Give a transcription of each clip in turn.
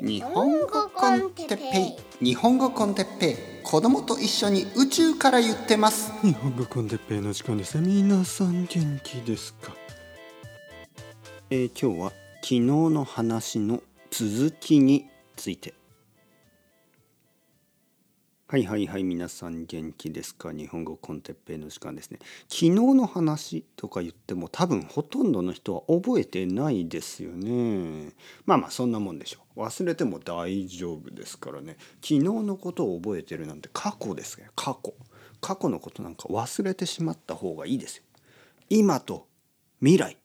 日本語コンテッペイ。日本語コンテッペイ。子供と一緒に宇宙から言ってます。日本語コンテッペイの時間です。皆さん元気ですか？えー、今日は昨日の話の続きについてはいはいはい皆さん元気ですか？日本語コンテッペイの時間ですね。昨日の話とか言っても多分ほとんどの人は覚えてないですよね。まあまあそんなもんでしょう。忘れても大丈夫ですからね。昨日のことを覚えてるなんて過去ですね過去。過去のことなんか忘れてしまった方がいいですよ。今と未来。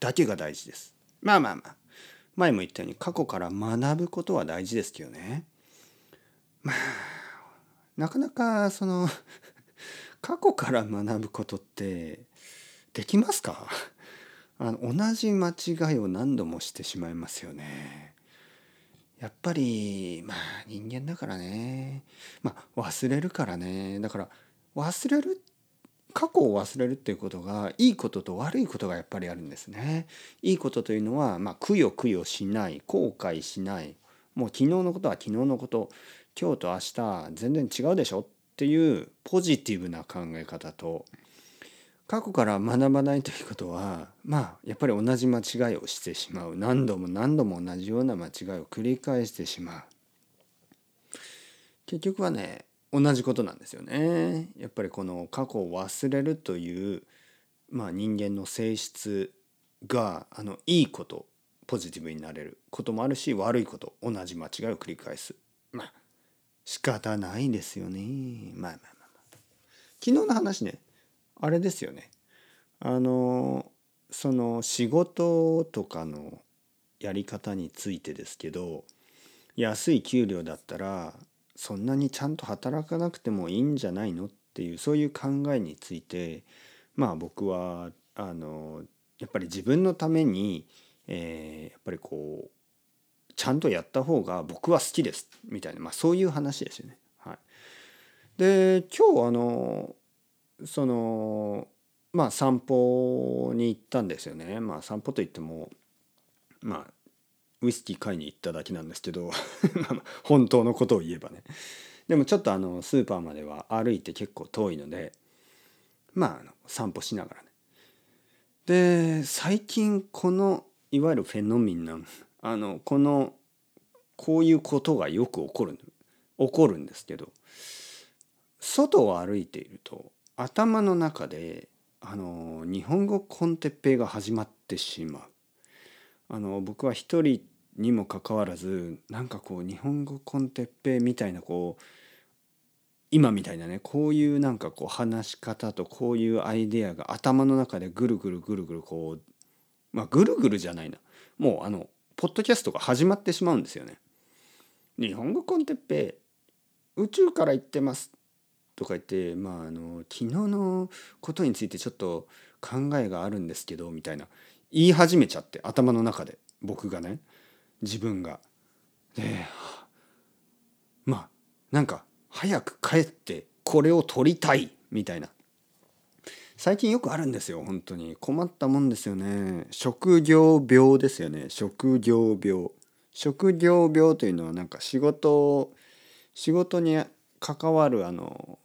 だけが大事です。まあまあまあ。前も言ったように過去から学ぶことは大事ですけどね。まあなかなかその過去から学ぶことってできますか？あの同じ間違いを何度もしてしまいますよね。やっぱりまあ人間だからね。まあ忘れるからね。だから忘れる過去を忘れるっていうことがいいことと悪いことがやっぱりあるんですね。いいことというのは、まあ、くよくよしない後悔しない。もう昨日のことは昨日のこと。今日と明日全然違うでしょっていうポジティブな考え方と過去から学ばないということはまあやっぱり同じ間違いをしてしまう。何度も何度も同じような間違いを繰り返してしまう。結局はね同じことなんですよね。やっぱりこの過去を忘れるという、まあ、人間の性質があのいいことポジティブになれることもあるし悪いこと同じ間違いを繰り返す。まあ仕方ないですよね。まあまあまあまあ。昨日の話ね、あれですよね。あの、その仕事とかのやり方についてですけど、安い給料だったら、そんなにちゃんと働かなくてもいいんじゃないのっていう、そういう考えについて、まあ僕は、あの、やっぱり自分のために、えー、やっぱりこうちゃんとやった方が僕は好きですみたいな、まあ、そういう話ですよね。はい、で今日あのそのまあ散歩に行ったんですよね。まあ散歩といってもまあウイスキー買いに行っただけなんですけど 本当のことを言えばね。でもちょっとあのスーパーまでは歩いて結構遠いのでまああの散歩しながらね。で最近このいわゆるフェノミナンあのこのこういうことがよく起こる起こるんですけど外を歩いていると頭の中であの日本語コンテッペイが始まってしまう。あの僕は一人にもかかわらずなんかこう日本語コンテッペイみたいなこう今みたいなねこういうなんかこう話し方とこういうアイデアが頭の中でぐるぐるぐるぐるこうまあぐるぐるじゃないなもうあのポッドキャストが始まってしまうんですよね。日本語コンテッペ宇宙から言ってますとか言ってまああの昨日のことについてちょっと考えがあるんですけどみたいな言い始めちゃって頭の中で僕がね自分が。でまあなんか早く帰ってこれを撮りたいみたいな最近よくあるんですよ本当に。困ったもんですよね。職業病ですよね。職業病。職業病というのはなんか仕事仕事に関わるあの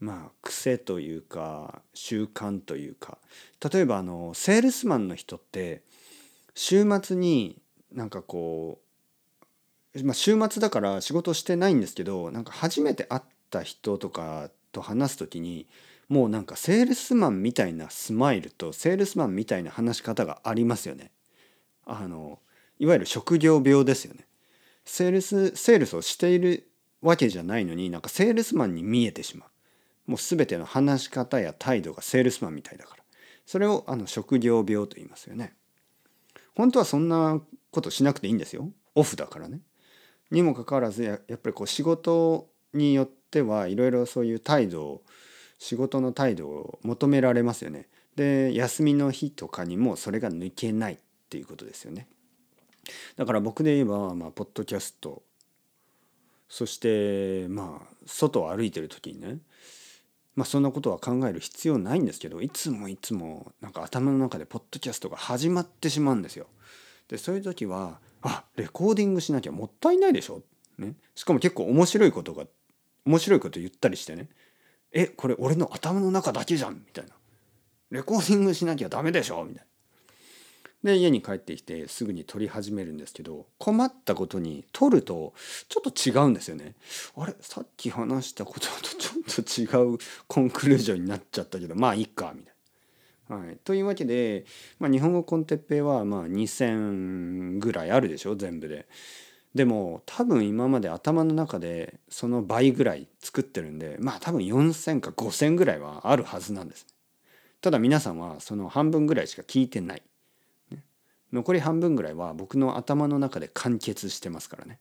まあ癖というか習慣というか。例えばあのセールスマンの人って週末になんかこう、まあ、週末だから仕事してないんですけどなんか初めて会った人とかと話す時にもうなんかセールスマンみたいなスマイルとセールスマンみたいな話し方がありますよね。あのいわゆる職業病ですよね。セールスセールスをしているわけじゃないのになんかセールスマンに見えてしまう。もう全ての話し方や態度がセールスマンみたいだから。それをあの職業病と言いますよね。本当はそんなことしなくていいんですよ。オフだからね。にもかかわらずやっぱりこう仕事によってはいろいろそういう態度を仕事の態度を求められますよね。で休みの日とかにもそれが抜けないっていうことですよね。だから僕で言えば、まあ、ポッドキャストそしてまあ外を歩いてる時にねまあそんなことは考える必要ないんですけどいつもいつもなんか頭の中でポッドキャストが始まってしまうんですよ。でそういう時はあレコーディングしなきゃもったいないでしょ、ね、しかも結構面白いことが面白いこと言ったりしてねえこれ俺の頭の中だけじゃんみたいなレコーディングしなきゃダメでしょみたいな。で家に帰ってきてすぐに撮り始めるんですけど困ったことに撮るとちょっと違うんですよね。あれさっき話したことと ちょっと違うコンクルージョンになっちゃったけどまあいいかみたいな。はい、というわけで、まあ、日本語コンテッペイはまあ2,000ぐらいあるでしょ全部で。でも多分今まで頭の中でその倍ぐらい作ってるんでまあ多分4,000か5,000ぐらいはあるはずなんです。ただ皆さんはその半分ぐらいしか聞いてない。残り半分ぐらいは僕の頭の中で完結してますからね。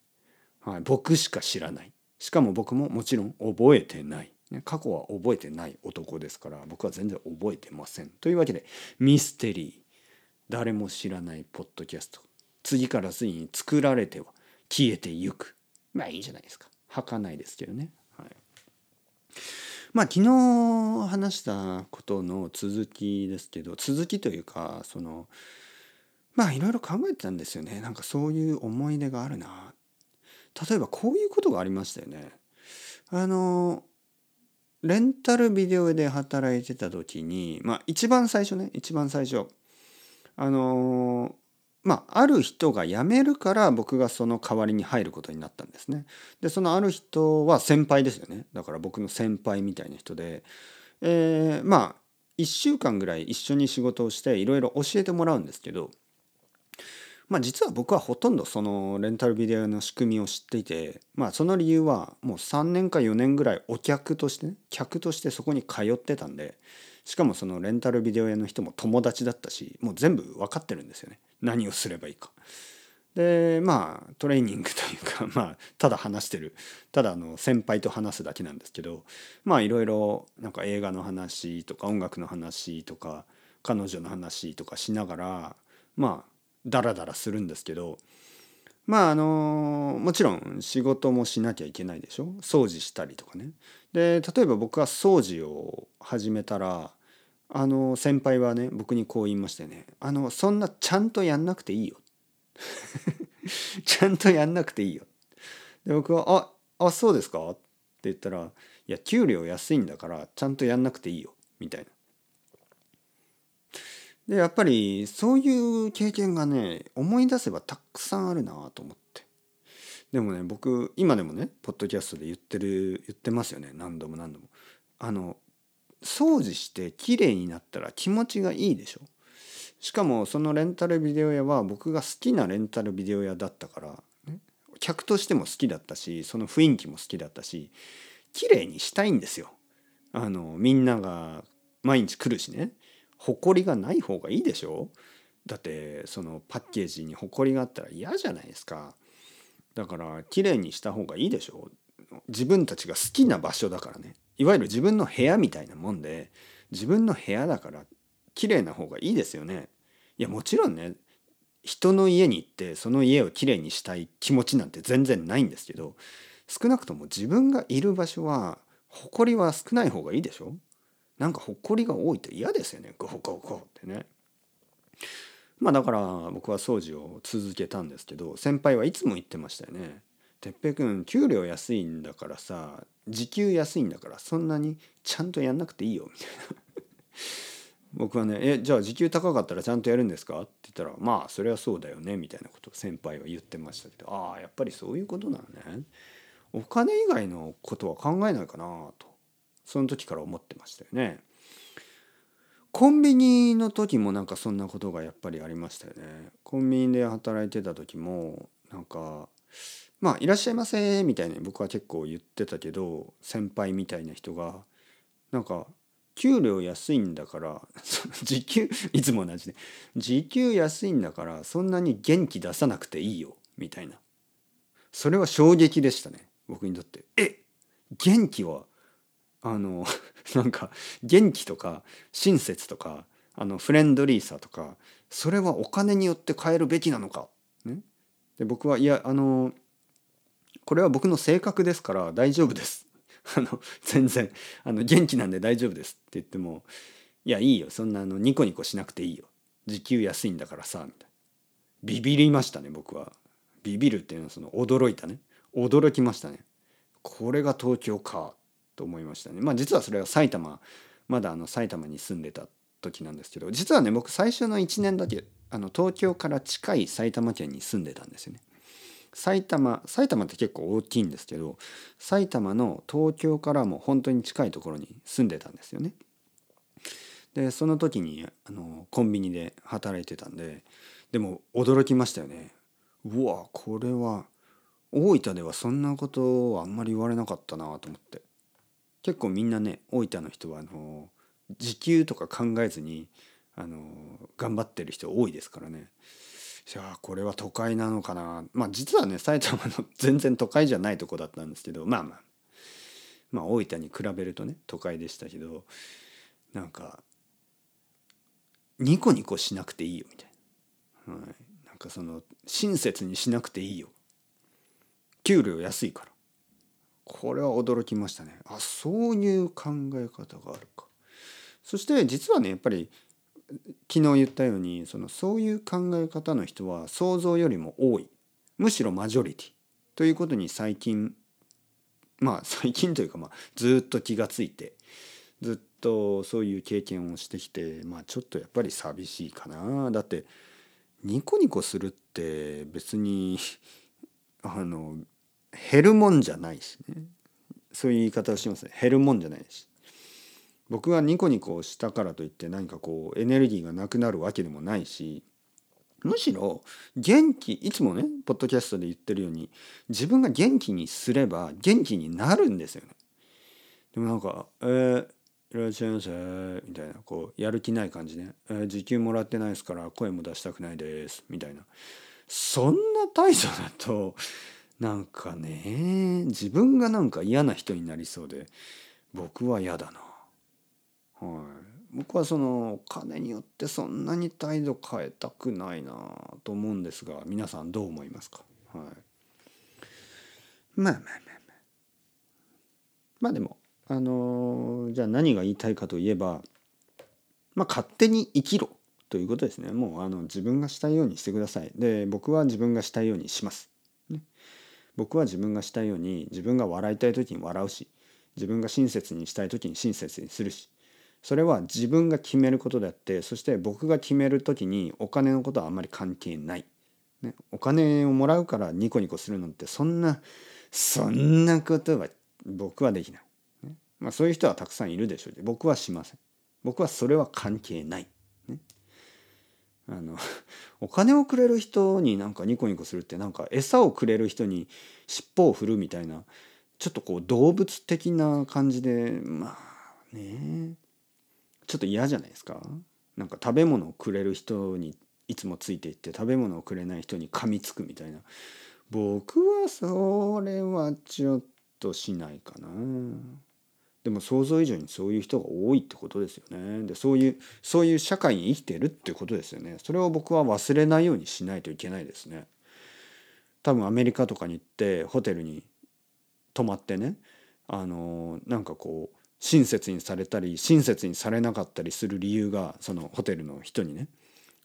はい、僕しか知らない。しかも僕ももちろん覚えてない。過去は覚えてない男ですから僕は全然覚えてません。というわけでミステリー誰も知らないポッドキャスト次から次に作られては消えてゆく。まあいいじゃないですか。儚いですけどね。はい。まあ昨日話したことの続きですけど続きというかそのまあいろいろ考えてたんですよね。なんかそういう思い出があるな。例えばこういうことがありましたよね。あのレンタルビデオで働いてた時にまあ一番最初ね一番最初あのまあ、ある人が辞めるから僕がその代わりに入ることになったんですね。でそのある人は先輩ですよねだから僕の先輩みたいな人で、えー、まあ1週間ぐらい一緒に仕事をしていろいろ教えてもらうんですけど、まあ、実は僕はほとんどそのレンタルビデオの仕組みを知っていて、まあ、その理由はもう3年か4年ぐらいお客としてね客としてそこに通ってたんでしかもそのレンタルビデオ屋の人も友達だったしもう全部分かってるんですよね何をすればいいか。でまあトレーニングというか まあただ話してるただあの先輩と話すだけなんですけどまあいろいろなんか映画の話とか音楽の話とか彼女の話とかしながらまあダラダラするんですけどまああのもちろん仕事もしなきゃいけないでしょ？掃除したりとかね。で例えば僕は掃除を始めたらあの先輩はね僕にこう言いましてね「あのそんなちゃんとやんなくていいよ」ちゃんとやんなくていいよ。で僕は「ああそうですか?」って言ったら「いや給料安いんだからちゃんとやんなくていいよ」みたいな。でやっぱりそういう経験がね思い出せばたくさんあるなと思ってでもね僕今でもねポッドキャストで言ってる言ってますよね何度も何度もあの掃除して綺麗になったら気持ちがいいでしょ。しかもそのレンタルビデオ屋は僕が好きなレンタルビデオ屋だったから、ね、客としても好きだったしその雰囲気も好きだったし綺麗にしたいんですよ。あのみんなが毎日来るしね。埃がない方がいいでしょ。だってそのパッケージに埃があったら嫌じゃないですか。だから綺麗にした方がいいでしょ。自分たちが好きな場所だからねいわゆる自分の部屋みたいなもんで自分の部屋だから綺麗な方がいいですよね。いやもちろんね人の家に行ってその家をきれいにしたい気持ちなんて全然ないんですけど少なくとも自分がいる場所は埃は少ない方がいいでしょ？なんか埃が多いと嫌ですよねゴホゴホってね。まあだから僕は掃除を続けたんですけど先輩はいつも言ってましたよね。てっぺい君給料安いんだからさ時給安いんだからそんなにちゃんとやんなくていいよみたいな 僕はね「えじゃあ時給高かったらちゃんとやるんですか?」って言ったら「まあそれはそうだよね」みたいなことを先輩は言ってましたけどああやっぱりそういうことなのねお金以外のことは考えないかなとその時から思ってましたよね。コンビニの時もなんかそんなことがやっぱりありましたよね。コンビニで働いてた時もなんかまあ「いらっしゃいませ」みたいに僕は結構言ってたけど先輩みたいな人がなんか給料安いんだから 時給いつも同じで時給安いんだからそんなに元気出さなくていいよみたいな。それは衝撃でしたね僕にとって。え元気はあの なんか元気とか親切とかあのフレンドリーさとかそれはお金によって変えるべきなのか、ね、で僕はいやあのこれは僕の性格ですから大丈夫です。あの全然。あの元気なんで大丈夫ですって言ってもいやいいよ。そんなあのニコニコしなくていいよ。時給安いんだからさみたいな。ビビりましたね僕は。ビビるっていうのはその驚いたね。驚きましたね。これが東京かと思いましたね。まあ実はそれは埼玉まだあの埼玉に住んでた時なんですけど実はね僕最初の1年だけあの東京から近い埼玉県に住んでたんですよね。埼玉埼玉って結構大きいんですけど埼玉の東京からも本当に近いところに住んでたんですよね。でその時にあのコンビニで働いてたんででも驚きましたよね。うわこれは大分ではそんなことはあんまり言われなかったなと思って結構みんなね大分の人はあの時給とか考えずにあの頑張ってる人多いですからね。じゃあこれは都会なのかな。まあ実はね埼玉の全然都会じゃないとこだったんですけどまあまあ。まあ大分に比べるとね都会でしたけどなんかニコニコしなくていいよみたいな、はい、なんかその親切にしなくていいよ。給料安いから。これは驚きましたね。あそういう考え方があるか。そして実はねやっぱり昨日言ったようにそのそういう考え方の人は想像よりも多い。むしろマジョリティ。ということに最近まあ最近というかまあずっと気がついてずっとそういう経験をしてきてまあちょっとやっぱり寂しいかな。だってニコニコするって別に あの減るもんじゃないしね。そういう言い方をしますね。減るもんじゃないし。僕はニコニコしたからといって何かこうエネルギーがなくなるわけでもないしむしろ元気いつもねポッドキャストで言ってるように自分が元気にすれば元気になるんですよね。でもなんか「えー、いらっしゃいませ」みたいなこうやる気ない感じね「えー、時給もらってないですから声も出したくないです」みたいなそんな態度だとなんかね自分がなんか嫌な人になりそうで僕は嫌だな。はい、僕はそのお金によってそんなに態度変えたくないなと思うんですが皆さんどう思いますか、はい、まあまあまあまあ。まあでもあのー、じゃあ何が言いたいかといえばまあ勝手に生きろということですね。もうあの自分がしたいようにしてください。で僕は自分がしたいようにします、ね、僕は自分がしたいように自分が笑いたい時に笑うし自分が親切にしたい時に親切にするしそれは自分が決めることであってそして僕が決める時にお金のことはあんまり関係ない、ね、お金をもらうからニコニコするのってそんなそんなことは僕はできない、ねまあ、そういう人はたくさんいるでしょう。僕はしません。僕はそれは関係ない、ね、あのお金をくれる人になんかニコニコするってなんか餌をくれる人に尻尾を振るみたいなちょっとこう動物的な感じでまあね。えちょっと嫌じゃないですか？なんか食べ物をくれる人にいつもついていって食べ物をくれない人に噛みつくみたいな。僕はそれはちょっとしないかな。でも想像以上にそういう人が多いってことですよね。でそういうそういう社会に生きてるってことですよね。それを僕は忘れないようにしないといけないですね。多分アメリカとかに行ってホテルに泊まってねあのなんかこう親切にされたり親切にされなかったりする理由がそのホテルの人にね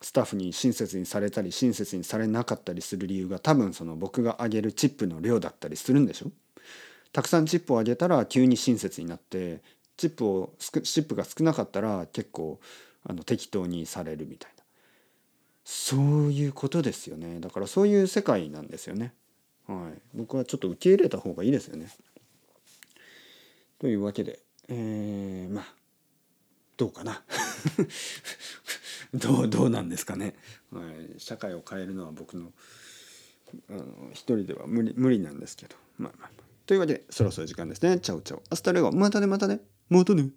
スタッフに親切にされたり親切にされなかったりする理由が多分その僕があげるチップの量だったりするんでしょ？たくさんチップをあげたら急に親切になってチップをチップが少なかったら結構あの適当にされるみたいな。そういうことですよね。だからそういう世界なんですよね。はい。僕はちょっと受け入れた方がいいですよね。というわけでえー、まあどうかな。どうどうなんですかね、はい、社会を変えるのは僕のあの一人では無理無理なんですけど。まあまあ。というわけでそろそろ時間ですね。 Ciao ciao。 Hasta luego。またねまたね。またね。